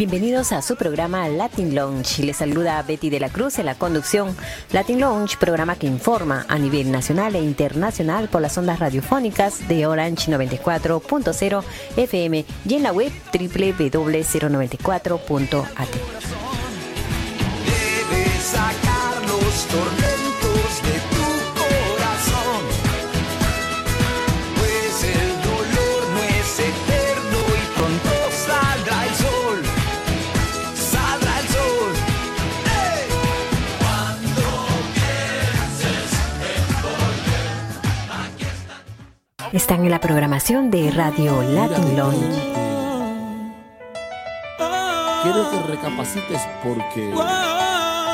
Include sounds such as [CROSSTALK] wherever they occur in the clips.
Bienvenidos a su programa Latin Lounge. Les saluda a Betty de la Cruz en la conducción. Latin Lounge, programa que informa a nivel nacional e internacional por las ondas radiofónicas de Orange 94.0 FM y en la web www.094.at. están en la programación de Radio Latin Lounge. Quiero que recapacites porque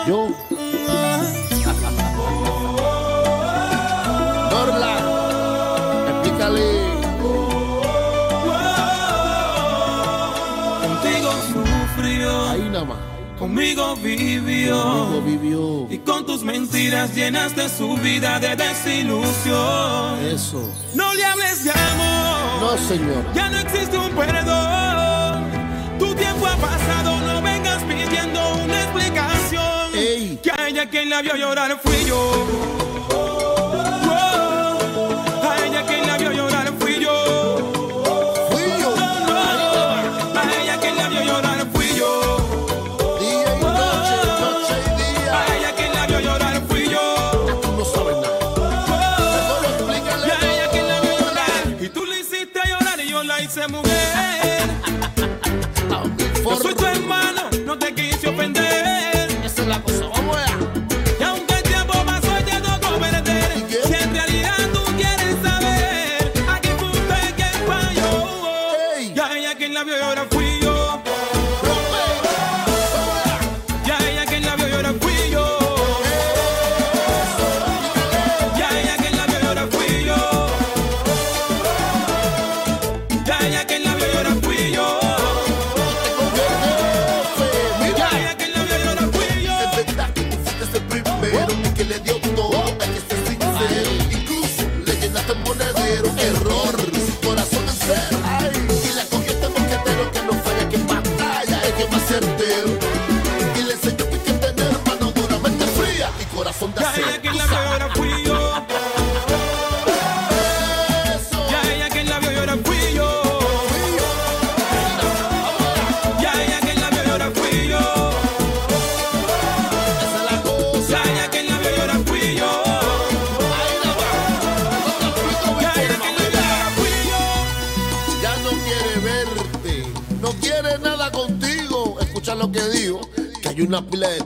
yo... [LAUGHS] Dorla, explícale. Contigo sufrió. Ahí nada más. Conmigo vivió, conmigo vivió, y con tus mentiras llenaste su vida de desilusión. Eso. No le hables de amor. No, señor. Ya no existe un perdón. Tu tiempo ha pasado, no vengas pidiendo una explicación. Ey. Que a ella quien la vio llorar fui yo. digo que hay una pila de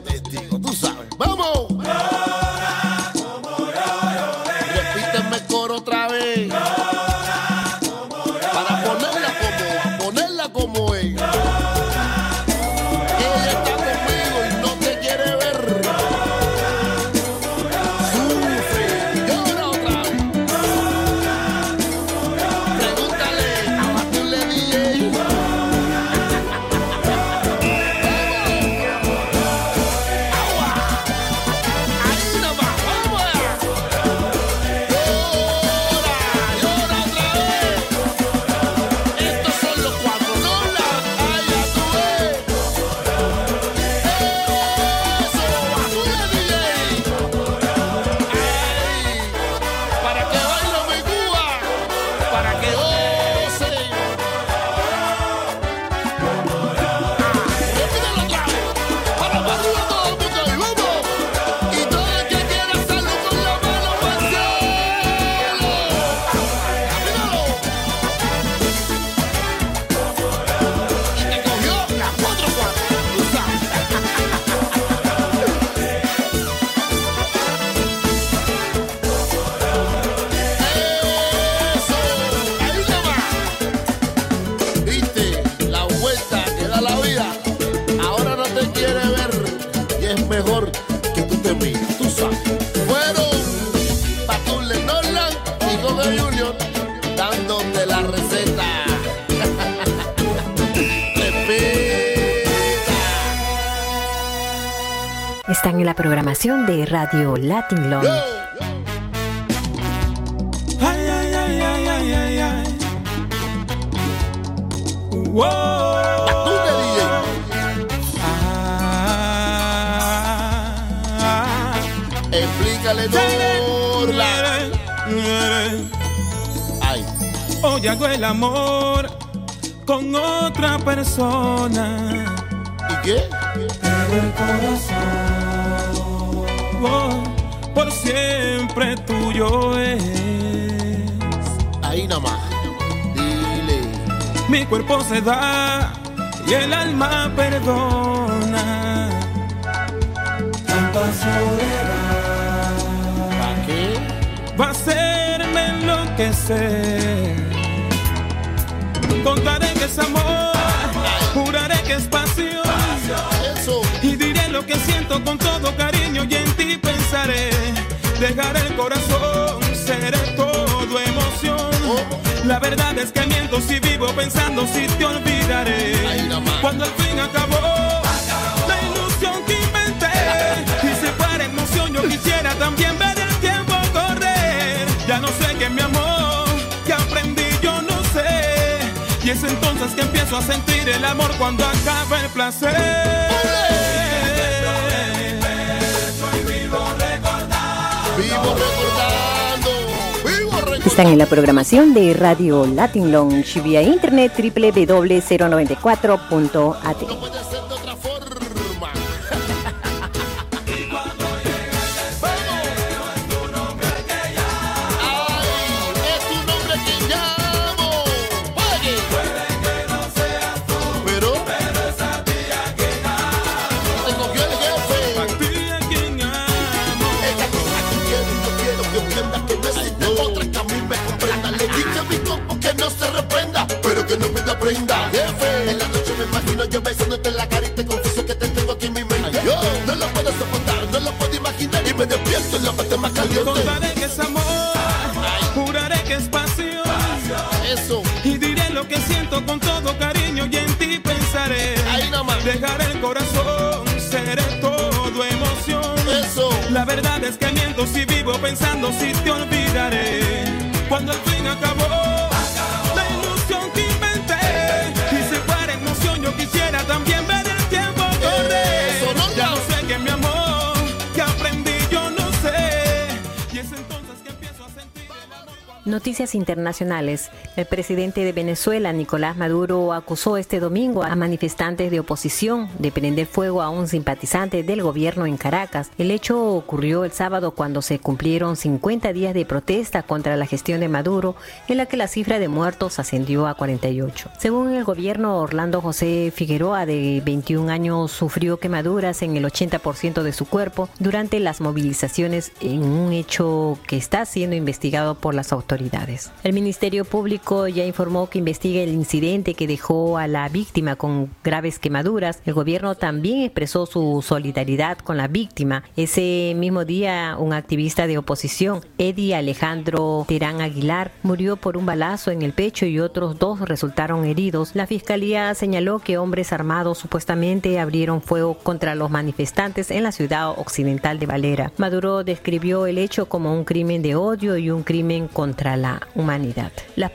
programación de Radio Latin Long. Ay, ay, ay, ay, ay, ay, ay. Ah. Explícale todo. Ay. Hoy hago el amor con otra persona. ¿Y qué? Pero el corazón por siempre tuyo es. Ahí nada más. Dile. Mi cuerpo se da y el alma perdona. Tanta soledad ¿Para qué? va a hacerme enloquecer. Contaré que es amor, juraré que es pasión. Lo que siento con todo cariño y en ti pensaré. Dejaré el corazón, seré todo emoción. La verdad es que miento si vivo pensando si te olvidaré. Cuando al fin acabó la ilusión que inventé. Y se para emoción, yo quisiera también ver el tiempo correr. Ya no sé qué mi amor, que aprendí yo no sé. Y es entonces que empiezo a sentir el amor cuando acaba el placer. Vivo recordando. Vivo recordando. Están en la programación de Radio Latin Lounge vía internet www.094.at. Contaré que es amor, juraré que es pasión. Eso, Y diré lo que siento con todo cariño y en ti pensaré. ahí nomás. Dejaré el corazón, seré todo emoción. Eso, La verdad es que miento si vivo pensando si te olvidaré. Cuando al fin acabó Noticias internacionales. El presidente de Venezuela, Nicolás Maduro, acusó este domingo a manifestantes de oposición de prender fuego a un simpatizante del gobierno en Caracas. El hecho ocurrió el sábado cuando se cumplieron 50 días de protesta contra la gestión de Maduro, en la que la cifra de muertos ascendió a 48. Según el gobierno, Orlando José Figueroa, de 21 años, sufrió quemaduras en el 80% de su cuerpo durante las movilizaciones en un hecho que está siendo investigado por las autoridades. El Ministerio Público ya informó que investiga el incidente que dejó a la víctima con graves quemaduras. El gobierno también expresó su solidaridad con la víctima. Ese mismo día, un activista de oposición, Eddie Alejandro Terán Aguilar, murió por un balazo en el pecho y otros dos resultaron heridos. La fiscalía señaló que hombres armados supuestamente abrieron fuego contra los manifestantes en la ciudad occidental de Valera. Maduro describió el hecho como un crimen de odio y un crimen contra la humanidad. Las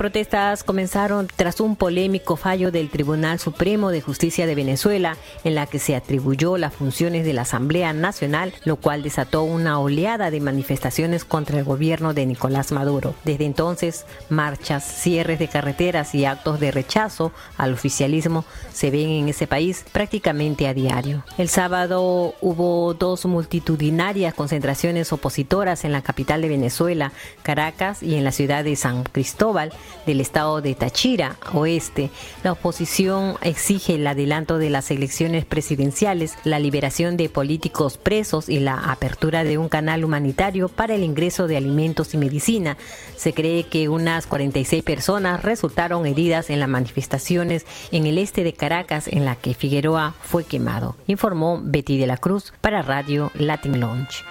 comenzaron tras un polémico fallo del Tribunal Supremo de Justicia de Venezuela en la que se atribuyó las funciones de la Asamblea Nacional, lo cual desató una oleada de manifestaciones contra el gobierno de Nicolás Maduro. Desde entonces, marchas, cierres de carreteras y actos de rechazo al oficialismo se ven en ese país prácticamente a diario. El sábado hubo dos multitudinarias concentraciones opositoras en la capital de Venezuela, Caracas, y en la ciudad de San Cristóbal del estado de Táchira, oeste. La oposición exige el adelanto de las elecciones presidenciales, la liberación de políticos presos y la apertura de un canal humanitario para el ingreso de alimentos y medicina. Se cree que unas 46 personas resultaron heridas en las manifestaciones en el este de Caracas en la que Figueroa fue quemado, informó Betty de la Cruz para Radio Latin Lounge.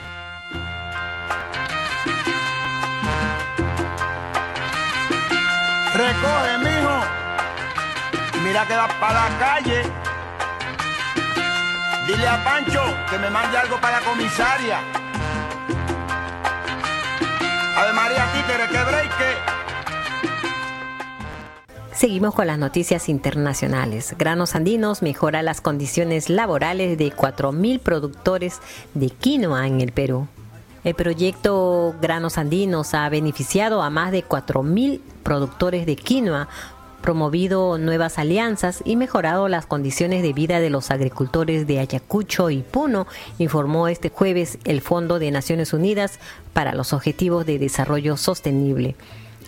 Recoge, mijo. Mira que va para la calle. Dile a Pancho que me mande algo para la comisaria. Ave María Títere, que break. Seguimos con las noticias internacionales. Granos Andinos mejora las condiciones laborales de 4.000 productores de quinoa en el Perú. El proyecto Granos Andinos ha beneficiado a más de 4.000 productores de quinoa, promovido nuevas alianzas y mejorado las condiciones de vida de los agricultores de Ayacucho y Puno, informó este jueves el Fondo de Naciones Unidas para los Objetivos de Desarrollo Sostenible.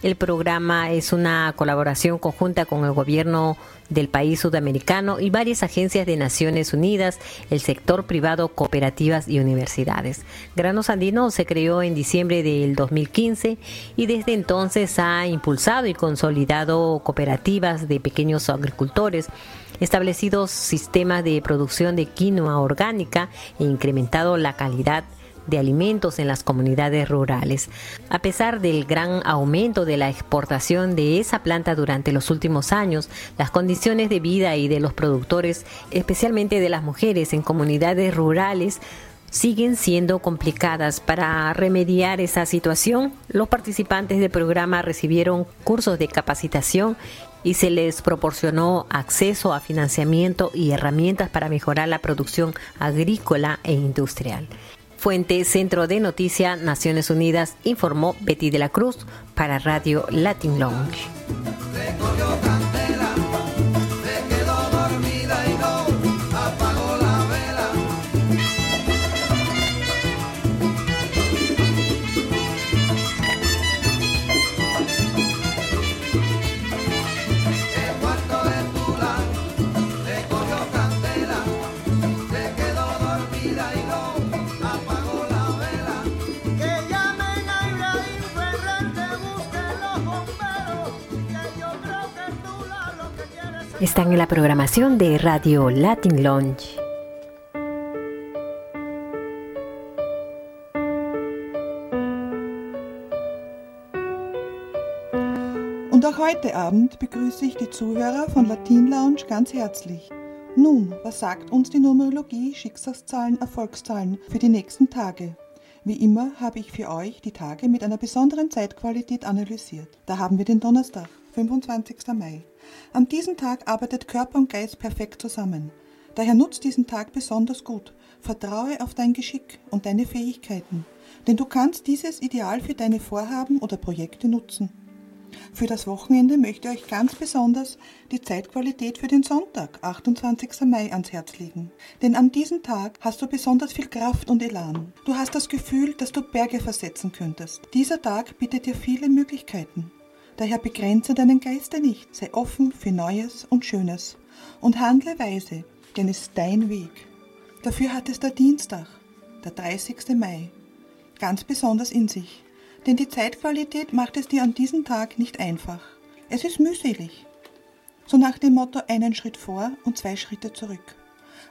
El programa es una colaboración conjunta con el gobierno del país sudamericano y varias agencias de Naciones Unidas, el sector privado, cooperativas y universidades. Granos Andino se creó en diciembre del 2015 y desde entonces ha impulsado y consolidado cooperativas de pequeños agricultores establecido sistemas de producción de quinoa orgánica e incrementado la calidad de alimentos en las comunidades rurales. A pesar del gran aumento de la exportación de esa planta durante los últimos años, las condiciones de vida y de los productores, especialmente de las mujeres en comunidades rurales, siguen siendo complicadas. Para remediar esa situación, los participantes del programa recibieron cursos de capacitación y se les proporcionó acceso a financiamiento y herramientas para mejorar la producción agrícola e industrial. Fuente Centro de Noticias Naciones Unidas informó Betty de la Cruz para Radio Latin Lounge. Están en la programación de Radio Latin Lounge. Und auch heute Abend begrüße ich die Zuhörer von Latin Lounge ganz herzlich. Nun, was sagt uns die Numerologie, Schicksalszahlen, Erfolgszahlen für die nächsten Tage? Wie immer habe ich für euch die Tage mit einer besonderen Zeitqualität analysiert. Da haben wir den Donnerstag, 25. Mai. An diesem Tag arbeitet Körper und Geist perfekt zusammen. Daher nutzt diesen Tag besonders gut. Vertraue auf dein Geschick und deine Fähigkeiten, denn du kannst dieses Ideal für deine Vorhaben oder Projekte nutzen. Für das Wochenende möchte ich euch ganz besonders die Zeitqualität für den Sonntag, 28. Mai, ans Herz legen. Denn an diesem Tag hast du besonders viel Kraft und Elan. Du hast das Gefühl, dass du Berge versetzen könntest. Dieser Tag bietet dir viele Möglichkeiten. Daher begrenze deinen Geiste nicht, sei offen für Neues und Schönes und handle weise, denn es ist dein Weg. Dafür hat es der Dienstag, der 30. Mai, ganz besonders in sich, denn die Zeitqualität macht es dir an diesem Tag nicht einfach. Es ist mühselig. So nach dem Motto einen Schritt vor und zwei Schritte zurück.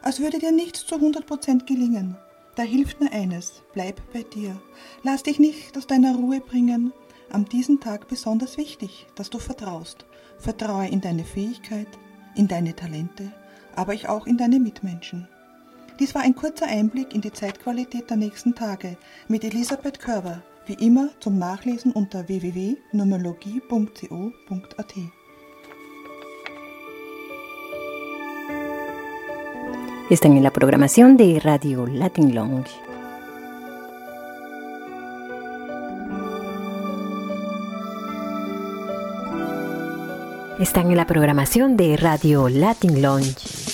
Als würde dir nichts zu 100% gelingen. Da hilft nur eines, bleib bei dir. Lass dich nicht aus deiner Ruhe bringen an diesem Tag besonders wichtig, dass du vertraust. Vertraue in deine Fähigkeit, in deine Talente, aber ich auch in deine Mitmenschen. Dies war ein kurzer Einblick in die Zeitqualität der nächsten Tage mit Elisabeth Körber, wie immer zum Nachlesen unter www.numerologie.co.at. Están en la programación de Radio Latin Lounge. Están en la programación de Radio Latin Lounge.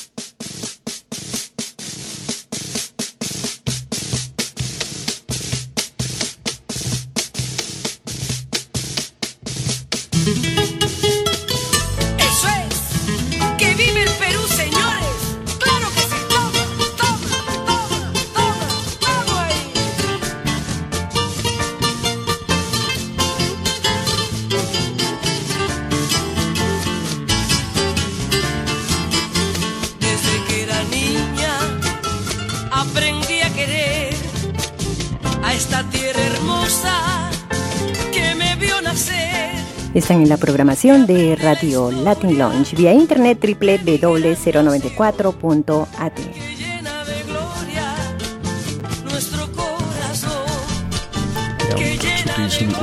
Están en la programación de Radio Latin Lounge vía internet www.094.at.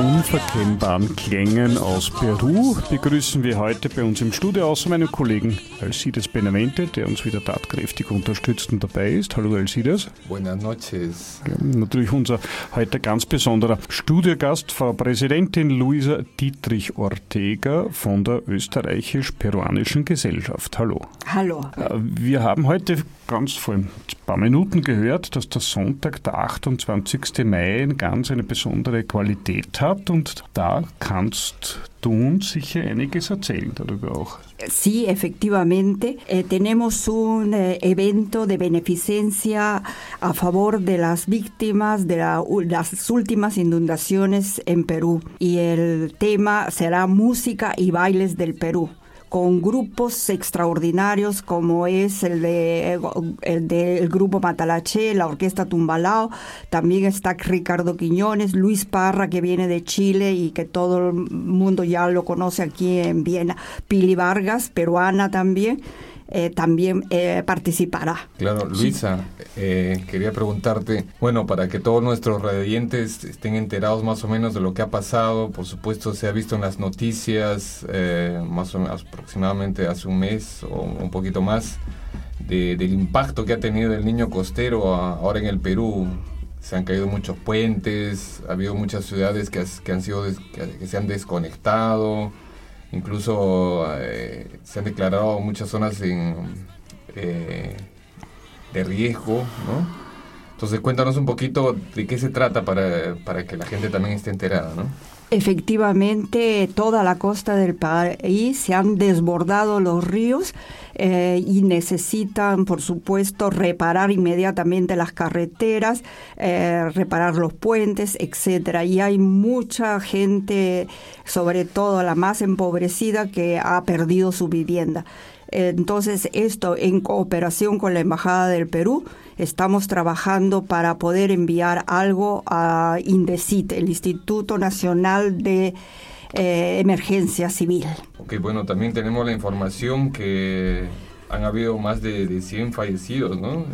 unverkennbaren Klängen aus Peru begrüßen wir heute bei uns im Studio außer meinem Kollegen Alcides Benavente, der uns wieder tatkräftig unterstützt und dabei ist. Hallo Alcides. Buenas noches. Ja, natürlich unser heute ganz besonderer Studiogast, Frau Präsidentin Luisa Dietrich Ortega von der Österreichisch-Peruanischen Gesellschaft. Hallo. Hallo. Äh, wir haben heute ganz vor ein paar Minuten gehört, dass der Sonntag, der 28. Mai, eine ganz eine besondere Qualität hat und da kannst du uns sicher einiges erzählen darüber auch. Sí, efectivamente. Eh, tenemos un eh, evento de beneficencia a favor de las víctimas de la, las últimas inundaciones en Perú. Y el tema será música y bailes del Perú con grupos extraordinarios como es el de el del grupo Matalache, la orquesta Tumbalao, también está Ricardo Quiñones, Luis Parra que viene de Chile y que todo el mundo ya lo conoce aquí en Viena, Pili Vargas, peruana también. Eh, también eh, participará. Claro, Luisa, eh, quería preguntarte, bueno, para que todos nuestros radiantes estén enterados más o menos de lo que ha pasado, por supuesto se ha visto en las noticias más o menos aproximadamente hace un mes o un poquito más del impacto que ha tenido el niño costero ahora en el Perú. Se han caído muchos puentes, ha habido muchas ciudades que, que han sido que se han desconectado Incluso eh, se han declarado muchas zonas en, eh, de riesgo, ¿no? Entonces cuéntanos un poquito de qué se trata para, para que la gente también esté enterada, ¿no? Efectivamente, toda la costa del país se han desbordado los ríos eh, y necesitan, por supuesto, reparar inmediatamente las carreteras, eh, reparar los puentes, etcétera. Y hay mucha gente, sobre todo la más empobrecida, que ha perdido su vivienda. Entonces, esto en cooperación con la Embajada del Perú, estamos trabajando para poder enviar algo a INDECIT, el Instituto Nacional de eh, Emergencia Civil. Ok, bueno, también tenemos la información que han habido más de, 100 fallecidos, ¿no?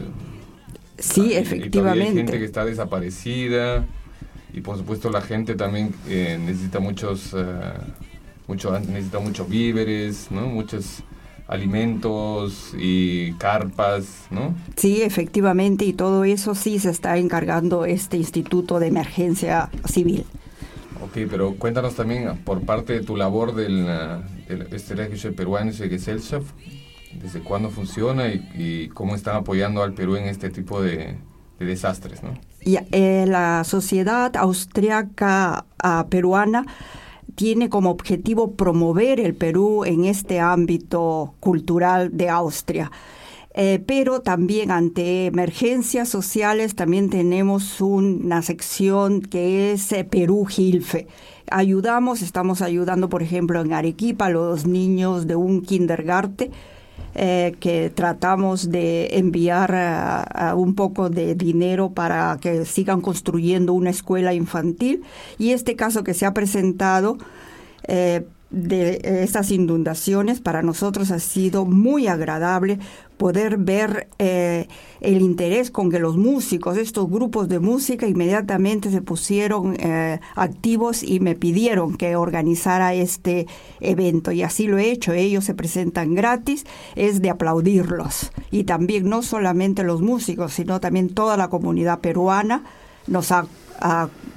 Sí, efectivamente. hay gente que está desaparecida y por supuesto la gente también eh, necesita muchos, uh, necesita muchos víveres, ¿no? Muchos alimentos y carpas, ¿no? Sí, efectivamente, y todo eso sí se está encargando este Instituto de Emergencia Civil. Ok, pero cuéntanos también por parte de tu labor del, del Estrategische Peruanische Gesellschaft, desde cuándo funciona y, cómo están apoyando al Perú en este tipo de, desastres, ¿no? Y, eh, la sociedad austriaca ah, peruana tiene como objetivo promover el Perú en este ámbito cultural de Austria. Eh, pero también ante emergencias sociales también tenemos una sección que es eh, Perú Hilfe. Ayudamos, estamos ayudando, por ejemplo, en Arequipa a los niños de un kindergarten eh, que tratamos de enviar un poco de dinero para que sigan construyendo una escuela infantil. Y este caso que se ha presentado eh, de estas inundaciones para nosotros ha sido muy agradable poder ver eh, el interés con que los músicos, estos grupos de música, inmediatamente se pusieron eh, activos y me pidieron que organizara este evento. Y así lo he hecho. Ellos se presentan gratis, es de aplaudirlos. Y también no solamente los músicos, sino también toda la comunidad peruana nos ha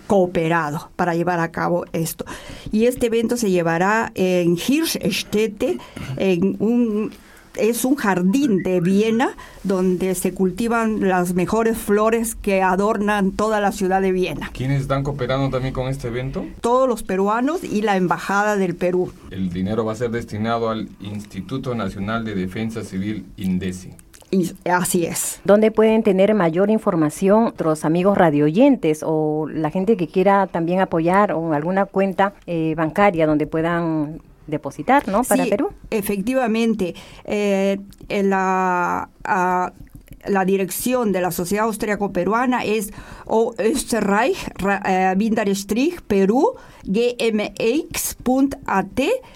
cooperado para llevar a cabo esto. Y este evento se llevará en Hirschstätte, en un es un jardín de Viena donde se cultivan las mejores flores que adornan toda la ciudad de Viena. ¿Quiénes están cooperando también con este evento? Todos los peruanos y la Embajada del Perú. El dinero va a ser destinado al Instituto Nacional de Defensa Civil INDECI. así es. ¿Dónde pueden tener mayor información otros amigos radioyentes o la gente que quiera también apoyar o alguna cuenta eh, bancaria donde puedan depositar, ¿no? Para Perú. Efectivamente, eh, la, la dirección de la Sociedad Austriaco-Peruana es Österreich, eh, Perú, gmx.at.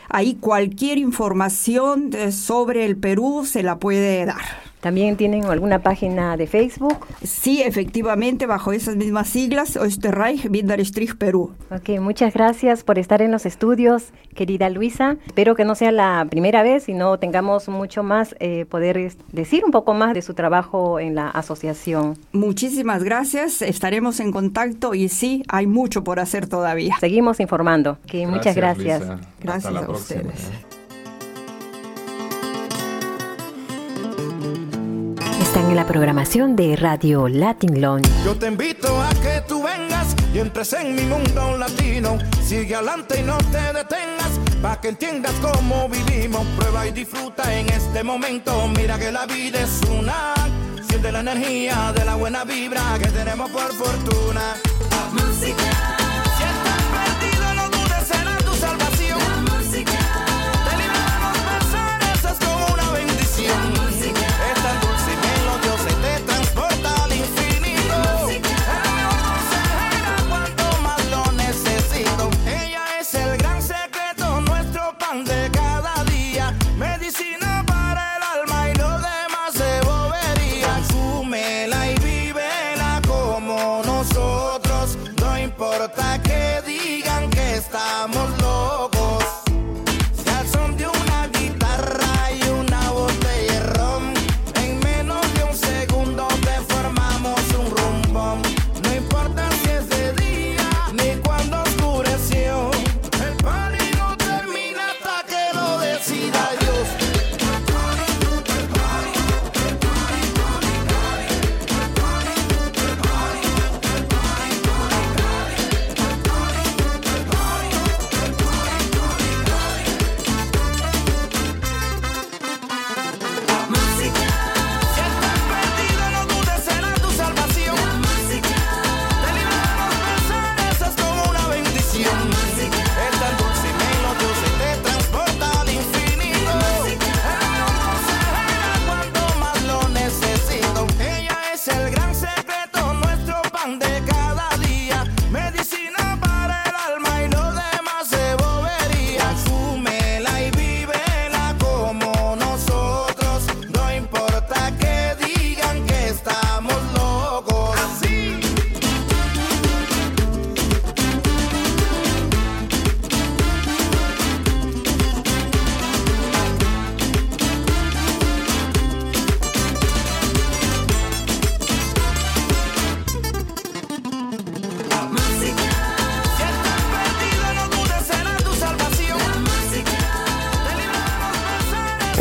Ahí cualquier información sobre el Perú se la puede dar. ¿También tienen alguna página de Facebook? Sí, efectivamente, bajo esas mismas siglas, Österreich Winterstrich Perú. Ok, muchas gracias por estar en los estudios, querida Luisa. Espero que no sea la primera vez, sino tengamos mucho más, eh, poder decir un poco más de su trabajo en la asociación. Muchísimas gracias, estaremos en contacto y sí, hay mucho por hacer todavía. Seguimos informando. Que muchas gracias. Luisa. Gracias Hasta la a próxima. ustedes. Están en la programación de Radio Latin Lounge. Yo te invito a que tú vengas y entres en mi mundo latino. Sigue adelante y no te detengas, para que entiendas cómo vivimos. Prueba y disfruta en este momento. Mira que la vida es una. Siente la energía de la buena vibra que tenemos por fortuna. Si estás estamos locos.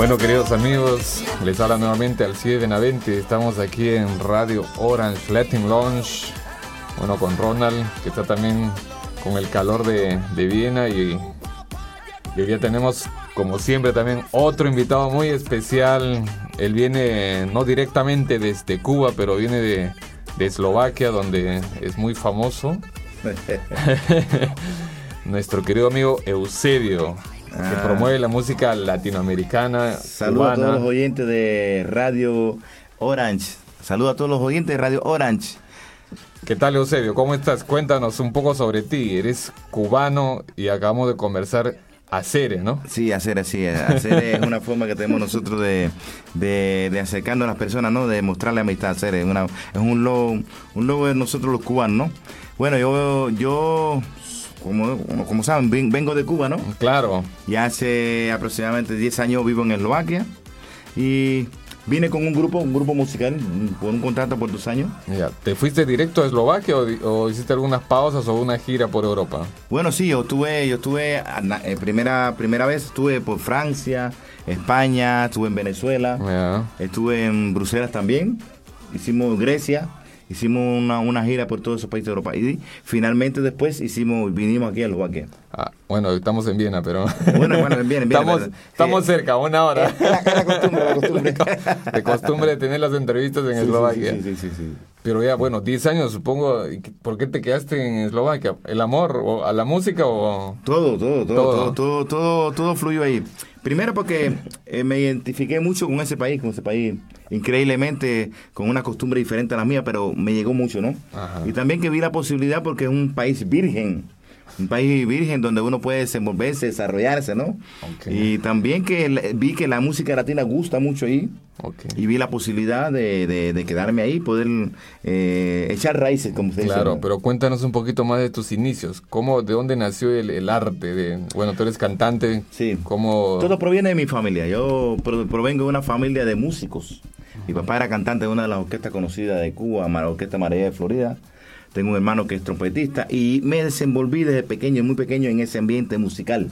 Bueno, queridos amigos, les habla nuevamente Alcide Benavente. Estamos aquí en Radio Orange Latin Lounge. Bueno, con Ronald, que está también con el calor de, de Viena. Y, y hoy día tenemos, como siempre, también otro invitado muy especial. Él viene no directamente desde Cuba, pero viene de, de Eslovaquia, donde es muy famoso. [LAUGHS] [LAUGHS] Nuestro querido amigo Eusebio, que Ah. promueve la música latinoamericana. Saludos a todos los oyentes de Radio Orange. Saludos a todos los oyentes de Radio Orange. ¿Qué tal, Eusebio? ¿Cómo estás? Cuéntanos un poco sobre ti. Eres cubano y acabamos de conversar a Cere, ¿no? Sí, hacer así. Hacer es una forma que tenemos nosotros de, de, de acercarnos a las personas, ¿no? De mostrarle amistad. Hacer es, una, es un logo, un logo de nosotros los cubanos, ¿no? Bueno, yo, yo como, como, como saben, ven- vengo de Cuba, ¿no? Claro. Y hace aproximadamente 10 años vivo en Eslovaquia. Y vine con un grupo, un grupo musical, por un contrato por dos años. Ya, ¿Te fuiste directo a Eslovaquia o, hiciste algunas pausas o una gira por Europa? Bueno, sí, yo estuve, yo estuve, eh, primera, primera vez estuve por Francia, España, estuve en Venezuela, Ya. estuve en Bruselas también, hicimos Grecia, hicimos una, una gira por todos esos países de Europa y finalmente después hicimos, vinimos aquí a Eslovaquia. Ah, bueno, estamos en Viena, pero... Bueno, bueno, en Viena, en Viena, [LAUGHS] estamos, estamos Eh, cerca, una hora. Es la, la costumbre, la costumbre. [LAUGHS] De costumbre tener las entrevistas en Sí, Eslovaquia. Sí, sí, sí, sí. Pero ya, bueno, 10 años supongo. ¿y qué- ¿Por qué te quedaste en Eslovaquia? ¿El amor o a la música o...? Todo, todo, todo, Todo. todo, todo, todo, todo fluyó ahí. Primero porque eh, me identifiqué mucho con ese país, con ese país increíblemente con una costumbre diferente a la mía, pero me llegó mucho, ¿no? Ajá. Y también que vi la posibilidad porque es un país virgen. Un país virgen donde uno puede desenvolverse, desarrollarse, ¿no? Ok. Y también que vi que la música latina gusta mucho ahí Ok. y vi la posibilidad de, de- de quedarme ahí, poder eh, echar raíces, como usted dice. Claro, pero cuéntanos un poquito más de tus inicios. ¿Cómo, de dónde nació el, el arte? De, bueno, tú eres cantante. Sí. ¿Cómo? Todo proviene de mi familia. Yo pro- provengo de una familia de músicos. Mi papá era cantante de una de las orquestas conocidas de Cuba, la Orquesta María de Florida. Tengo un hermano que es trompetista y me desenvolví desde pequeño, muy pequeño, en ese ambiente musical.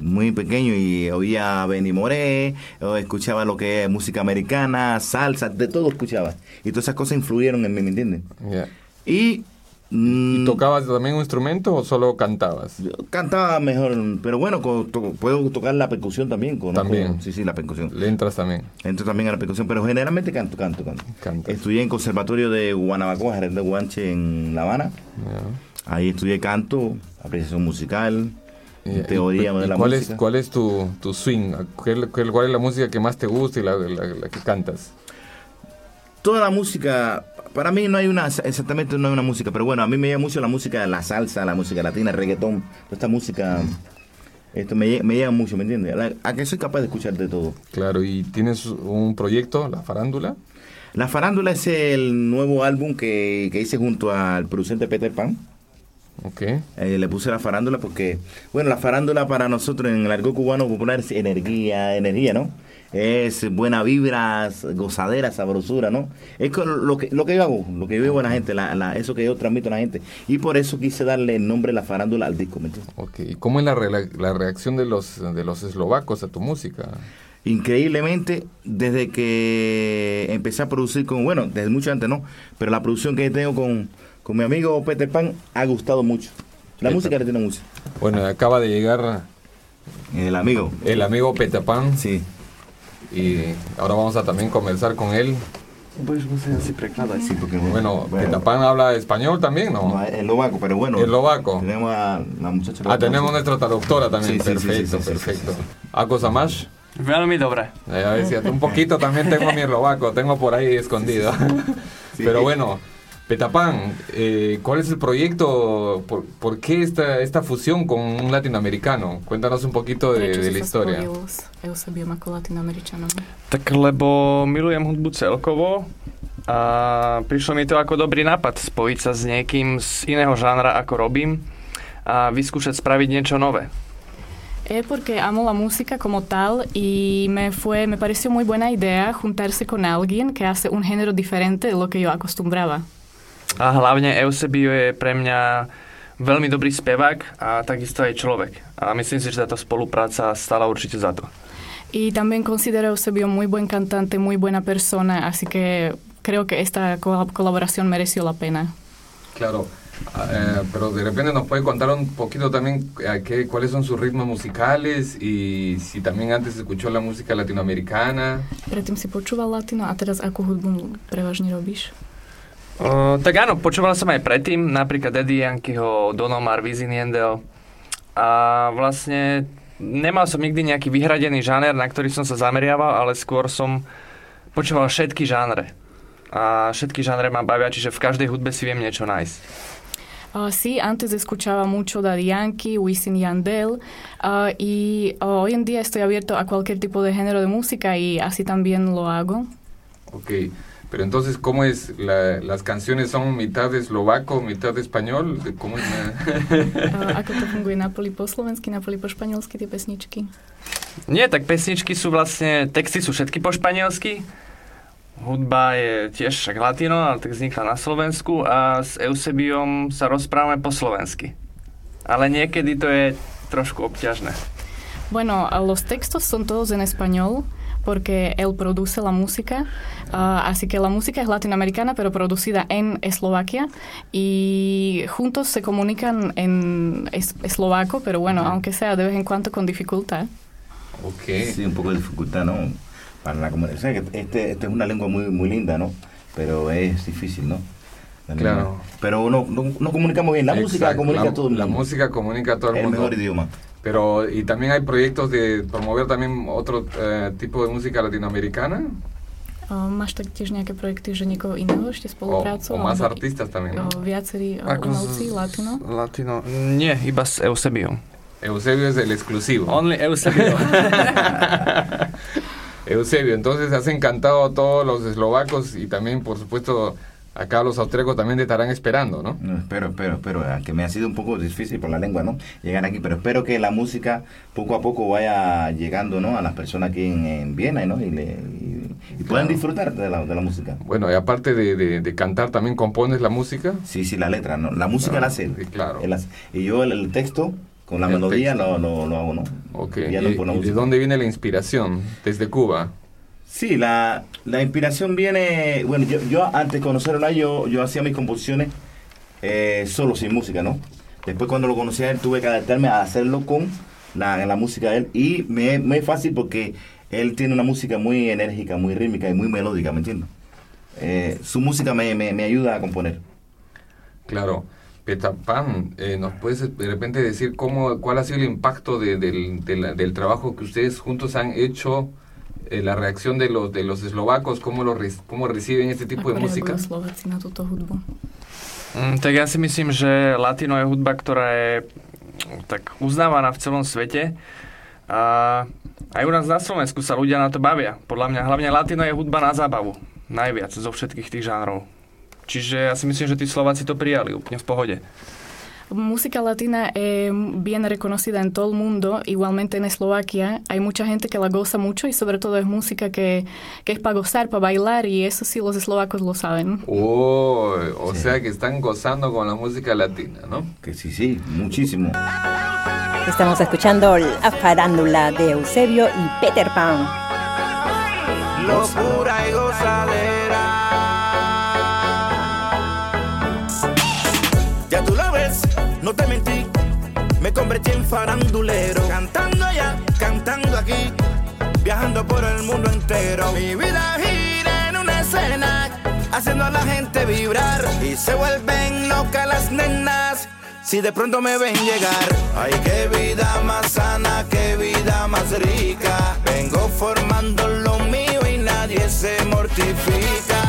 Muy pequeño y oía a Benny Moré, escuchaba lo que es música americana, salsa, de todo escuchaba. Y todas esas cosas influyeron en mí, ¿me entiendes? Y, ¿Y tocabas también un instrumento o solo cantabas? yo cantaba mejor, pero bueno, to- puedo tocar la percusión también. conozco- También. Sí, sí, la percusión. Le entras también. Entro también a la percusión, pero generalmente canto, canto, canto. Estudié en Conservatorio de Guanabacoa, Jerez de Guanche, en La Habana. Ya. Ahí estudié canto, apreciación musical, Y- teoría y- de la cuál música. Es, ¿Cuál es tu, tu swing? ¿Cuál, cuál- cuál es la música que más te gusta y la, la- la que cantas? Toda la música, para mí no hay una, exactamente no hay una música, pero bueno, a mí me llega mucho la música, la salsa, la música latina, el reggaetón, toda esta música, esto me, me llega mucho, ¿me entiendes? A, a que soy capaz de escuchar de todo. Claro, y tienes un proyecto, La Farándula. La farándula es el nuevo álbum que, que hice junto al producente Peter Pan. Ok. Eh, le puse la farándula porque, bueno, la farándula para nosotros en el argot cubano popular es energía, energía, ¿no? Es buena vibra, gozadera, sabrosura, ¿no? Es con lo que, lo que yo hago, lo que yo vivo a la gente, la, la- eso que yo transmito a la gente. Y por eso quise darle el nombre La Farándula al disco, ¿me entiendes? Ok. ¿Y cómo es la, re- la reacción de los, de los eslovacos a tu música? Increíblemente, desde que empecé a producir con, bueno, desde mucho antes, ¿no? Pero la producción que tengo con, con mi amigo Peter Pan ha gustado mucho. La Peter. música le tiene mucho. Bueno, acaba de llegar El amigo. el amigo Petapán Sí. y ahora vamos a también conversar con él. Pues no sé, así preclada. Sí, porque Bueno, Petapán habla español también, ¿no? No, es eslovaco, pero bueno. Eslovaco. Tenemos a la muchacha. Ah, tenemos nuestra traductora también. Sí, sí, sí, perfecto, sí, sí, perfecto. sí, sí, ¿Ako samash? Veľmi dobre. Eh, a ver, si un poquito también tengo mi eslovaco, tengo por ahí escondido. [LAUGHS] Pero bueno, Petapán, eh, ¿cuál es el proyecto? ¿Por, por qué esta, esta fusión con un latinoamericano? Cuéntanos un poquito de, Prečo de la historia. s Eusebiom ako latinoameričanom? Tak lebo milujem hudbu celkovo a prišlo mi to ako dobrý nápad spojiť sa s niekým z iného žánra ako robím a vyskúšať spraviť niečo nové. Es porque amo la música como tal y me fue, me pareció muy buena idea juntarse con alguien que hace un género diferente de lo que yo acostumbraba. A hlavne Eusebio je pre mňa veľmi dobrý spevák a takisto aj človek. A myslím si, že táto spolupráca stala určite za to. Y también considero a Eusebio muy buen cantante, muy buena persona, así que creo que esta col- colaboración mereció la pena. Claro, ah, eh, pero de repente nos puede contar un poquito también eh, qué, cuáles son sus ritmos musicales y si también antes escuchó la música latinoamericana. Predtým si počúval latino a teraz akú hudbu prevažne robíš? Tak áno, počúval som aj predtým, napríklad Eddie Yankeeho, Don Omar, Wisin Yandel. A vlastne nemal som nikdy nejaký vyhradený žáner, na ktorý som sa zameriaval, ale skôr som počúval všetky žánre. A všetky žánre ma bavia, čiže v každej hudbe si viem niečo nájsť. Sí, antes escuchaba mucho Daddy Yankee, Wisin y Yandel ah, y ah, hoy en día estoy abierto a cualquier tipo de género de música y así también lo hago. Ok, pero entonces, ¿cómo es? La- ¿Las canciones son mitad eslovaco, mitad español? ¿De ¿Cómo es? Ako to funguje na poli po slovensky, na poli po španielsky tie pesničky? Nie, tak pesničky sú vlastne, texty sú všetky po španielsky, hudba je tiež však latino, ale tak vznikla na Slovensku a s Eusebiom sa rozprávame po slovensky. Ale niekedy to je trošku obťažné. Bueno, los textos son todos en español porque él produce la música, ah, así que la música es latinoamericana pero producida en Eslovaquia y juntos se comunican en es- eslovaco, pero bueno, aunque sea de vez en cuando con dificultad. Ok. Sí, un poco de dificultad, ¿no? Para la comunicación. que Este, este es una lengua muy, muy linda, ¿no? Pero es difícil, ¿no? La Claro. Pero no, no, no comunicamos bien. La música Exacto, comunica la, a todo el La mundo. música comunica a todo el el mundo. mejor idioma. Pero, y también hay proyectos de promover también otro eh, tipo de música latinoamericana. O, máš tak tiež nejaké projekty, že niekoho iného ešte spoluprácu? O, o más artistas también, ¿no? O, viacerí o, Ako umelci, z- latino? Latino. Nie, iba s Eusebiom. Eusebio es el exclusivo. Only Eusebio. [LAUGHS] Eusebio, entonces has encantado a todos los eslovacos y también, por supuesto, acá los austríacos también te estarán esperando, ¿no? No, espero, espero, espero, que me ha sido un poco difícil por la lengua, ¿no? Llegar aquí, pero espero que la música poco a poco vaya llegando, ¿no? A las personas aquí en, en Viena, ¿no? Y, le, y, y puedan Claro. disfrutar de la, de la música. Bueno, y aparte de, de- de cantar, ¿también compones la música? Sí, sí, la letra, ¿no? La música Ah, la hace. claro. Y yo el, el texto, con la El melodía, lo, lo, lo hago, ¿no? Ok. ¿Y, de dónde viene la inspiración? Desde Cuba. Sí, la, la inspiración viene, bueno, yo, yo antes de conocerlo yo, yo hacía mis composiciones eh, solo sin música, ¿no? Después cuando lo conocí a él tuve que adaptarme a hacerlo con la, la música de él y me, me es fácil porque él tiene una música muy enérgica, muy rítmica y muy melódica, ¿me entiendes? Eh, su música me, me, me ayuda a componer. Claro. Petapan, eh, ¿nos puedes de repente decir cómo, cuál ha sido el impacto de- del, del trabajo que ustedes juntos han hecho, eh, la reacción de los, de los eslovacos, cómo, lo re- cómo reciben este tipo de reagujú Slováci na túto hudbu? Mm, tak ja si myslím, že latino je hudba, ktorá je mm, tak uznávaná v celom svete. A aj u nás na Slovensku sa ľudia na to bavia. Podľa mňa hlavne latino je hudba na zábavu. Najviac zo všetkých tých žánrov. Čiže ja si myslím, že tí Slováci to prijali úplne v pohode. Música latina es bien reconocida en todo el mundo, igualmente en Eslovaquia. Hay mucha gente que la goza mucho y sobre todo es música que, que es para gozar, para bailar y eso sí los eslovacos lo saben. Oh, o sea que están gozando con la música latina, ¿no? Que sí, sí, muchísimo. Estamos escuchando la farándula de Eusebio y Peter Pan. locura y gozadera. Convertí en farandulero, cantando allá, cantando aquí, viajando por el mundo entero. Mi vida gira en una escena, haciendo a la gente vibrar y se vuelven locas las nenas. Si de pronto me ven llegar, ay, qué vida más sana, qué vida más rica. Vengo formando lo mío y nadie se mortifica.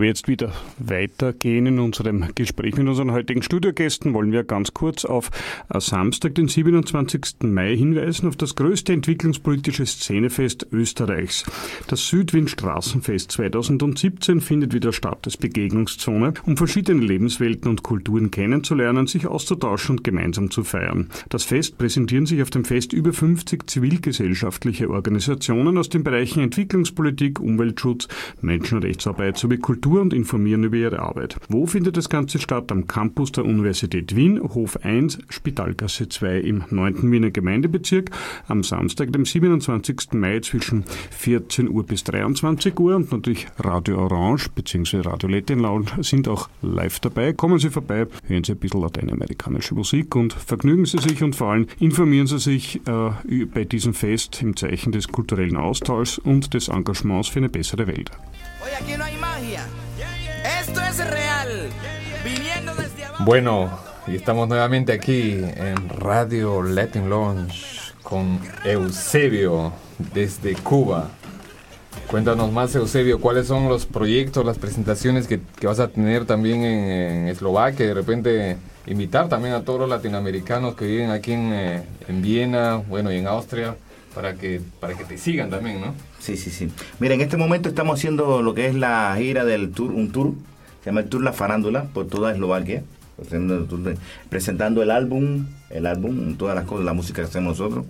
Bevor wir jetzt wieder weitergehen in unserem Gespräch mit unseren heutigen Studiogästen, wollen wir ganz kurz auf Samstag, den 27. Mai hinweisen, auf das größte entwicklungspolitische Szenefest Österreichs. Das Südwind Straßenfest 2017 findet wieder statt als Begegnungszone, um verschiedene Lebenswelten und Kulturen kennenzulernen, sich auszutauschen und gemeinsam zu feiern. Das Fest präsentieren sich auf dem Fest über 50 zivilgesellschaftliche Organisationen aus den Bereichen Entwicklungspolitik, Umweltschutz, Menschenrechtsarbeit sowie Kultur und informieren über ihre Arbeit. Wo findet das Ganze statt? Am Campus der Universität Wien, Hof 1, Spitalgasse 2 im 9. Wiener Gemeindebezirk, am Samstag, dem 27. Mai zwischen 14 Uhr bis 23 Uhr und natürlich Radio Orange bzw. Radio Latin Lounge sind auch live dabei. Kommen Sie vorbei, hören Sie ein bisschen lateinamerikanische Musik und vergnügen Sie sich und vor allem informieren Sie sich äh, bei diesem Fest im Zeichen des kulturellen Austauschs und des Engagements für eine bessere Welt. Oye, aquí no hay magia. Esto es real. Viniendo desde abajo. Bueno, y estamos nuevamente aquí en Radio Latin Lounge con Eusebio desde Cuba. Cuéntanos más, Eusebio, cuáles son los proyectos, las presentaciones que, que vas a tener también en, en Eslovaquia. De repente, invitar también a todos los latinoamericanos que viven aquí en, eh, en Viena, bueno, y en Austria, para que, para que te sigan también, ¿no? Sí, sí, sí. Mira, en este momento estamos haciendo lo que es la gira del tour, un tour, se llama el Tour La Farándula, por toda Eslovaquia, presentando el álbum, el álbum, todas las cosas, la música que hacemos nosotros.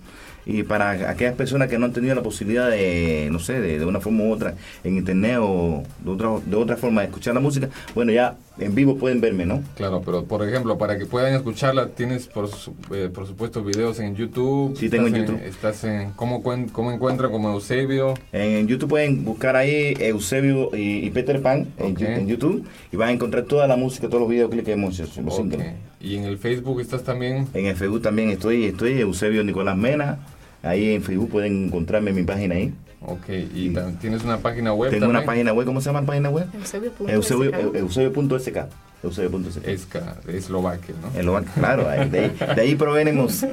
Y para aquellas personas que no han tenido la posibilidad de, no sé, de, de una forma u otra, en internet o de otra, de otra forma de escuchar la música, bueno, ya en vivo pueden verme, ¿no? Claro, pero por ejemplo, para que puedan escucharla, tienes por, su- eh, por supuesto videos en YouTube. Sí, tengo en YouTube. Estás en, ¿cómo, ¿Cómo encuentran como Eusebio? En YouTube pueden buscar ahí Eusebio y, y Peter Pan en, YouTube y van a encontrar toda la música, todos los videoclips que hemos hecho, los. Y en el Facebook estás también. En el Facebook también estoy, estoy Eusebio Nicolás Mena. Ahí en Facebook pueden encontrarme en mi página ahí. Ok, y tienes una página web Tengo una página web, ¿cómo se llama la página web? Eusebio.sk. Eusebio- eu- Eusebio.sk. Esca, Eslovaquia, ¿no? Eslovaquia, claro, ahí- de ahí, de ahí provenimos.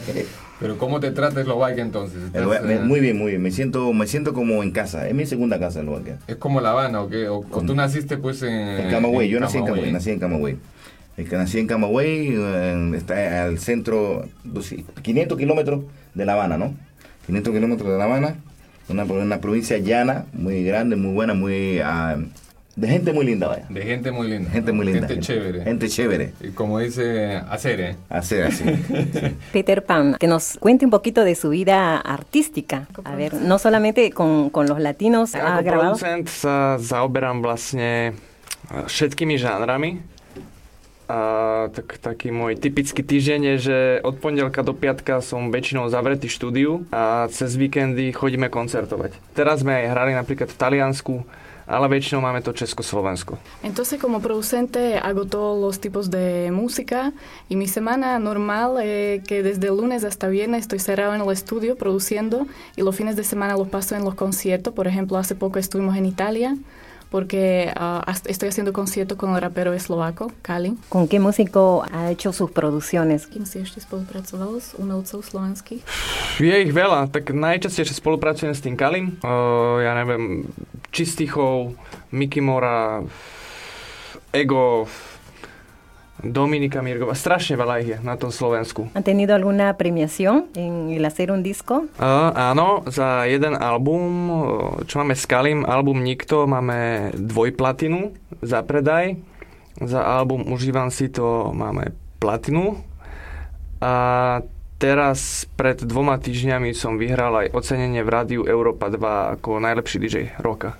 [LAUGHS] Pero ¿cómo te trata Eslovaquia entonces? Eslovaquia, eh, muy bien, muy bien. Me siento, me siento como en casa. Es mi segunda casa, Eslovaquia. ¿Es como La Habana o qué? ¿O, tú naciste pues en... En Camagüey, yo nací en Camagüey? Nací en Camagüey. El que nací en Camagüey, está al centro, dos- 500 kilómetros de La Habana, ¿no? 500 kilómetros de La Habana, una, una provincia llana, muy grande, muy buena, muy ah, de gente muy linda, vaya. De gente muy linda. Gente muy linda. Gente chévere. Gente chévere. Y como dice hacer, ¿eh? Hacer así. [LAUGHS] Peter Pan, que nos cuente un poquito de su vida artística. A ver, no solamente con, con los latinos ha grabado. producent sa zaoberám vlastne eh, všetkými žánrami. A tak, taký môj typický týždeň je, že od pondelka do piatka som väčšinou zavretý štúdiu a cez víkendy chodíme koncertovať. Teraz sme aj hrali napríklad v Taliansku, ale väčšinou máme to Československo. Entonces, como producente, hago todos los tipos de música y mi semana normal, eh, que desde lunes hasta viernes estoy cerrado en el estudio produciendo y los fines de semana los paso en los conciertos. Por ejemplo, hace poco estuvimos en Italia porque hasta- estoy haciendo conciertos con el rapero eslovaco, Kali. ¿Con qué músico ha hecho sus producciones? Kým si ešte spolupracoval s umelcov slovenských? Je ich veľa, tak najčastejšie spolupracujem s tým Kalim. Uh, ja neviem, Čistichov, Miky Mora, Ego, Dominika Mirgová, strašne veľa ich je na tom Slovensku. ¿Han tenido alguna premiación en el hacer un disco? Uh, áno, za jeden album, čo máme s Kalim, album Nikto, máme dvojplatinu za predaj. Za album Užívam si to máme platinu. A teraz pred dvoma týždňami som vyhral aj ocenenie v rádiu Európa 2 ako najlepší DJ roka.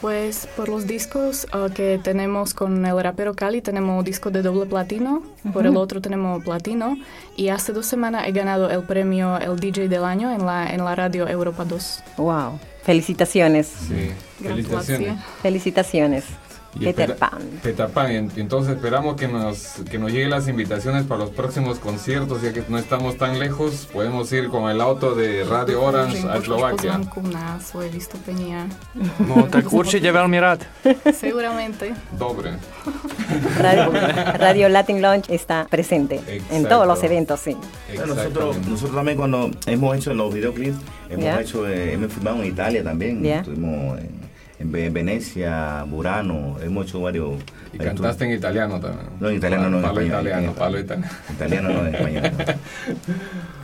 Pues por los discos ah, que tenemos con el rapero Cali, tenemos disco de doble platino, por el otro tenemos platino y hace dos semanas he ganado el premio el DJ del año en la, en la radio Europa 2. Wow. Felicitaciones. Sí. Felicitaciones. Felicitaciones. Y Peter espera- Pan. Peter Pan. Entonces esperamos que nos, que nos lleguen las invitaciones para los próximos conciertos, ya que no estamos tan lejos. Podemos ir con el auto de Radio Orange a Eslovaquia. [LAUGHS] No tak určite veľmi rád. Seguramente. Dobre. Radio, [LAUGHS] Radio Latin Lounge está presente en todos los eventos, sí. Nosotros, nosotros también cuando hemos hecho los videoclips, hemos Ya. hecho, eh, hemos filmado en Italia también. Ya. Estuvimos en, en Ve- Venecia, Burano, hemos hecho varios... Y cantaste en italiano también. No, en italiano no, en Palo español. italiano, palo italiano. Italiano no, en español. [LAUGHS]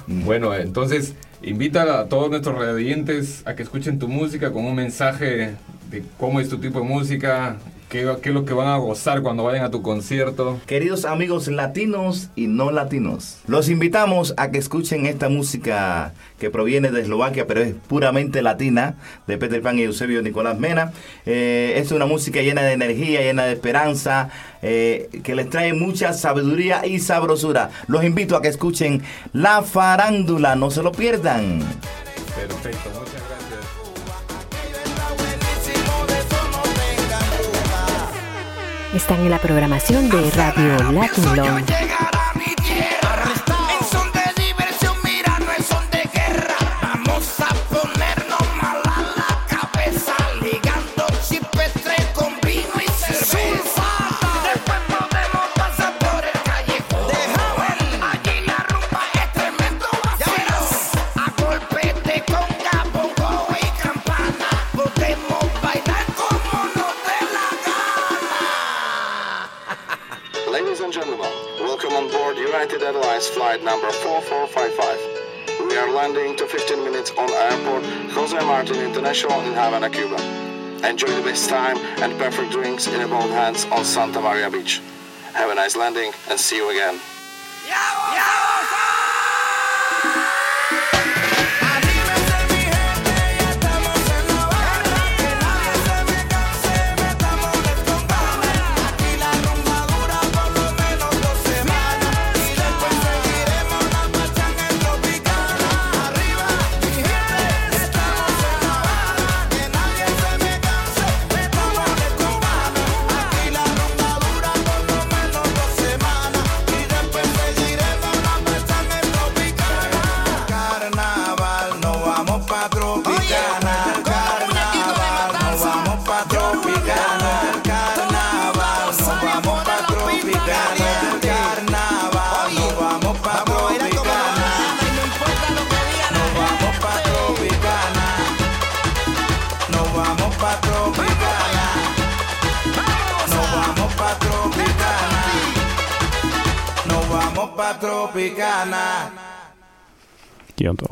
Bueno, entonces invita a todos nuestros radiantes a que escuchen tu música con un mensaje de cómo es tu tipo de música, qué, qué es lo que van a gozar cuando vayan a tu concierto. Queridos amigos latinos y no latinos, los invitamos a que escuchen esta música que proviene de Eslovaquia, pero es puramente latina, de Peter Pan y Eusebio Nicolás Mena. Eh, es una música llena de energía, llena de esperanza, eh, que les trae mucha sabiduría y sabrosura. Los invito a que escuchen La Farándula, no se lo pierdan. Perfecto, muchas Están en la programación de Radio Latin Lounge. United Airlines flight number 4455. We are landing to 15 minutes on airport Jose Martin International in Havana, Cuba. Enjoy the best time and perfect drinks in both hands on Santa Maria Beach. Have a nice landing and see you again. Carnaval,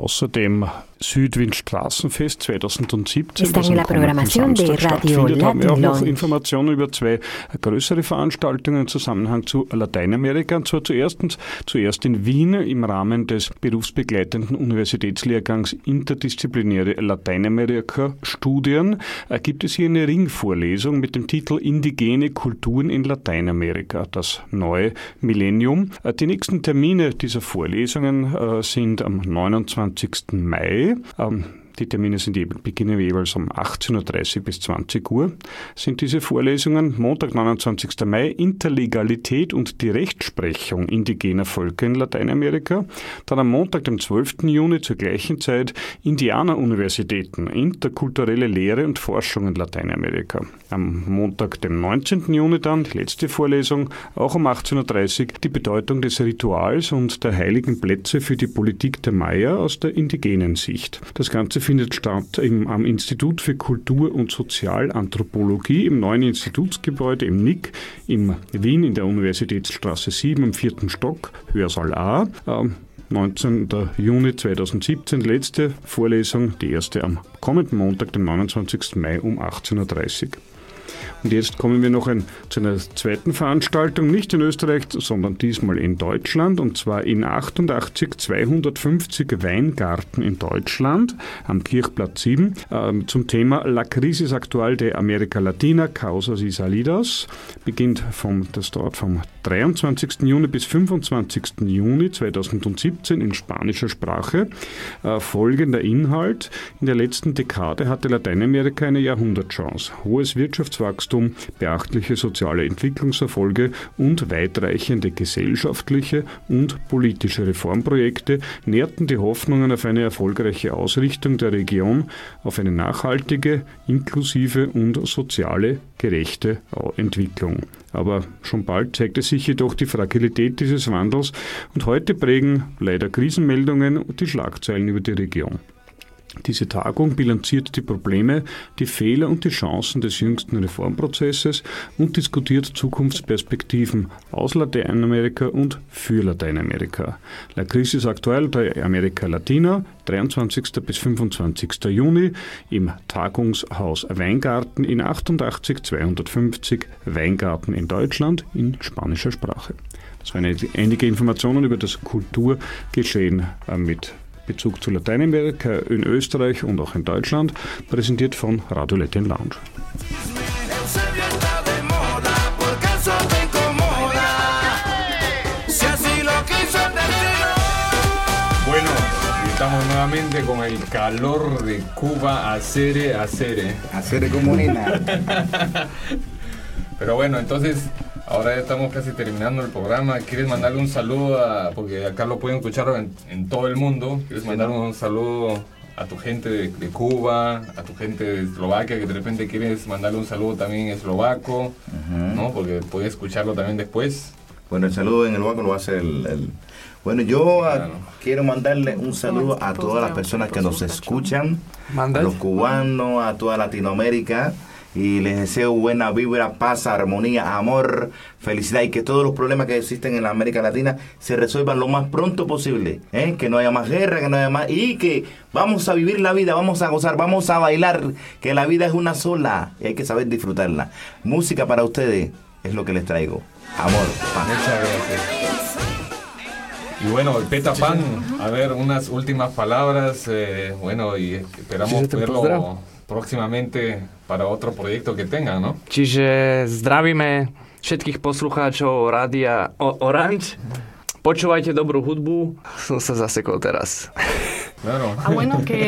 außerdem Südwind Straßenfest 2017, Están das en la programación de Radio haben wir auch noch. Informationen über zwei größere Veranstaltungen im Zusammenhang zu Lateinamerika. Und zwar zuerst, zuerst in Wien im Rahmen des berufsbegleitenden Universitätslehrgangs Interdisziplinäre Lateinamerika-Studien äh, gibt es hier eine Ringvorlesung mit dem Titel Indigene Kulturen in Lateinamerika, das neue Millennium. Äh, Die nächsten Termine dieser Vorlesungen äh, sind am 29. Mai. Ähm, die Termine sind eben, beginnen jeweils um 18.30 Uhr bis 20 Uhr. Sind diese Vorlesungen Montag, 29. Mai, Interlegalität und die Rechtsprechung indigener Völker in Lateinamerika. Dann am Montag, dem 12. Juni zur gleichen Zeit Indianeruniversitäten, interkulturelle Lehre und Forschung in Lateinamerika. Am Montag, dem 19. Juni dann, die letzte Vorlesung, auch um 18.30 Uhr, die Bedeutung des Rituals und der heiligen Plätze für die Politik der Maya aus der indigenen Sicht. Das Ganze findet statt im, am Institut für Kultur- und Sozialanthropologie im neuen Institutsgebäude im NIC in Wien in der Universitätsstraße 7 im vierten Stock, Hörsaal A. Ähm, 19. Juni 2017, letzte Vorlesung, die erste am kommenden Montag, den 29. Mai um 18.30 Uhr. Und jetzt kommen wir noch ein, zu einer zweiten Veranstaltung, nicht in Österreich, sondern diesmal in Deutschland, und zwar in 88 250 Weingarten in Deutschland am Kirchplatz 7 ähm, zum Thema La Crisis Actual de America Latina, Causas y Salidas. Beginnt vom, das dort vom 23. Juni bis 25. Juni 2017 in spanischer Sprache. Äh, folgender Inhalt. In der letzten Dekade hatte Lateinamerika eine Jahrhundertchance. Hohes Wirtschaftswachstum, beachtliche soziale Entwicklungserfolge und weitreichende gesellschaftliche und politische Reformprojekte nährten die Hoffnungen auf eine erfolgreiche Ausrichtung der Region auf eine nachhaltige, inklusive und soziale gerechte Entwicklung. Aber schon bald zeigte sich jedoch die Fragilität dieses Wandels und heute prägen leider Krisenmeldungen die Schlagzeilen über die Region. Diese Tagung bilanziert die Probleme, die Fehler und die Chancen des jüngsten Reformprozesses und diskutiert Zukunftsperspektiven aus Lateinamerika und für Lateinamerika. La Crisis Actual de America Latina, 23. bis 25. Juni im Tagungshaus Weingarten in 88 250 Weingarten in Deutschland in spanischer Sprache. Das waren einige Informationen über das Kulturgeschehen äh, mit Bezug zu Lateinamerika in Österreich und auch in Deutschland, präsentiert von Radio Latin Lounge. Bueno, estamos nuevamente con el calor de Cuba, acere, acere. Acere como nena. [LAUGHS] Pero bueno, entonces ahora ya estamos casi terminando el programa. ¿Quieres mandarle un saludo a, porque acá lo pueden escuchar en, en todo el mundo? ¿Quieres mandar un saludo a tu gente de, de Cuba, a tu gente de Eslovaquia, que de repente quieres mandarle un saludo también en eslovaco, ¿no? Porque puedes escucharlo también después. Bueno, el saludo en el banco lo va a hacer el... el- Bueno, yo ah, quiero mandarle un saludo a todas las personas que nos escuchan, a los cubanos, a toda Latinoamérica, y les deseo buena vibra, paz, armonía, amor, felicidad, y que todos los problemas que existen en la América Latina se resuelvan lo más pronto posible, ¿eh? que no haya más guerra, que no haya más... y que vamos a vivir la vida, vamos a gozar, vamos a bailar, que la vida es una sola, y hay que saber disfrutarla. Música para ustedes es lo que les traigo. Amor, paz. Muchas gracias. Y bueno, el Peta Pan, a ver, unas últimas palabras, eh, bueno, y esperamos verlo próximamente para otro proyecto que tengan, ¿no? Čiže zdravíme všetkých poslucháčov Rádia o- Orange. Počúvajte dobrú hudbu. Som sa zasekol teraz. Claro. Ah, bueno, que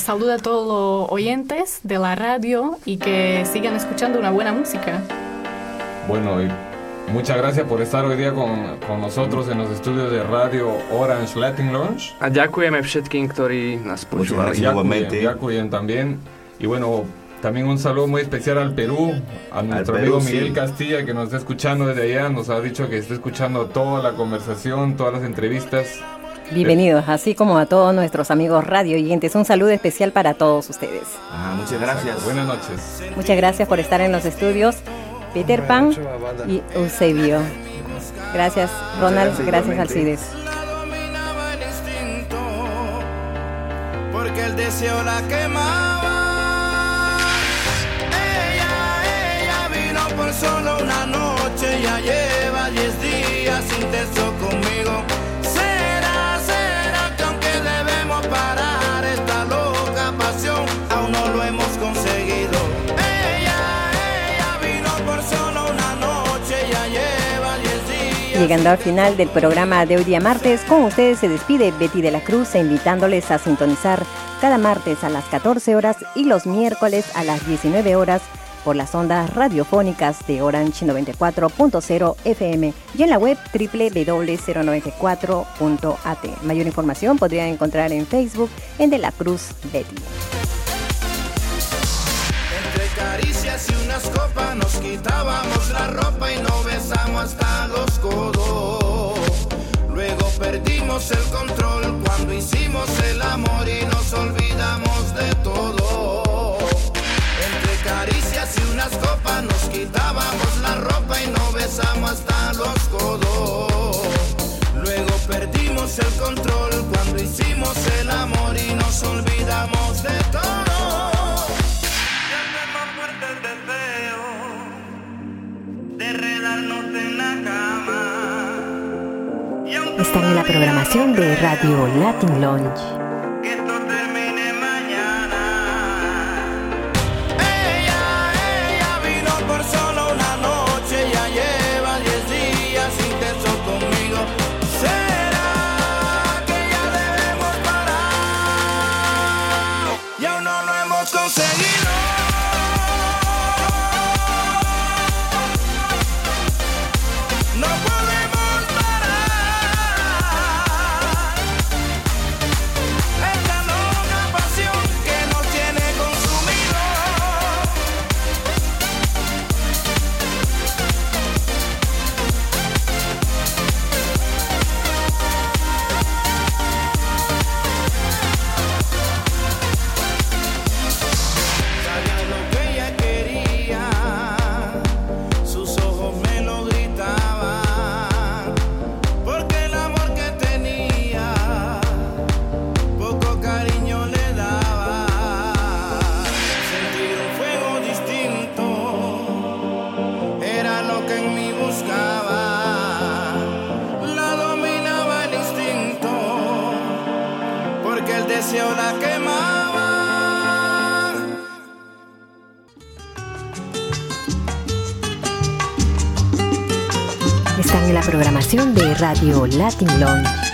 saluda a todos los oyentes de la radio y que sigan escuchando una buena música. Bueno, y muchas gracias por estar hoy día con, con nosotros en los estudios de Radio Orange Latin Lounge. A ďakujeme všetkým, ktorí nás počúvali. Ďakujem, ďakujem también. Y bueno, también un saludo muy especial al Perú, a nuestro Perú, amigo sí. Miguel Castilla que nos está escuchando desde allá, nos ha dicho que está escuchando toda la conversación, todas las entrevistas. Bienvenidos, así como a todos nuestros amigos radio oyentes. Un saludo especial para todos ustedes. Ah, muchas gracias. Buenas noches. Muchas gracias por estar en los estudios. Peter Pan y Eusebio. Gracias, Ronald. gracias, Gracias, igualmente. Alcides. porque el deseo la quemaba. Solo una noche, ya lleva diez días intenso conmigo. Será, será que aunque debemos parar esta loca pasión, aún no lo hemos conseguido. Ella, ella vino por solo una noche, ya lleva diez días. Llegando al final del programa de hoy día martes, con ustedes se despide Betty de la Cruz, invitándoles a sintonizar cada martes a las 14 horas y los miércoles a las 19 horas por las ondas radiofónicas de Orange 94.0 FM y en la web www.094.at. Mayor información podrían encontrar en Facebook en De la Cruz Betty. Entre caricias y unas copas nos quitábamos la ropa y nos besamos hasta los codos. Luego perdimos el control cuando hicimos el amor y nos olvidamos de todo. Y unas copas nos quitábamos la ropa y nos besamos hasta los codos. Luego perdimos el control cuando hicimos el amor y nos olvidamos de todo. de enredarnos en la cama. Están en la programación de Radio Latin Lounge. Radio Latin Lounge.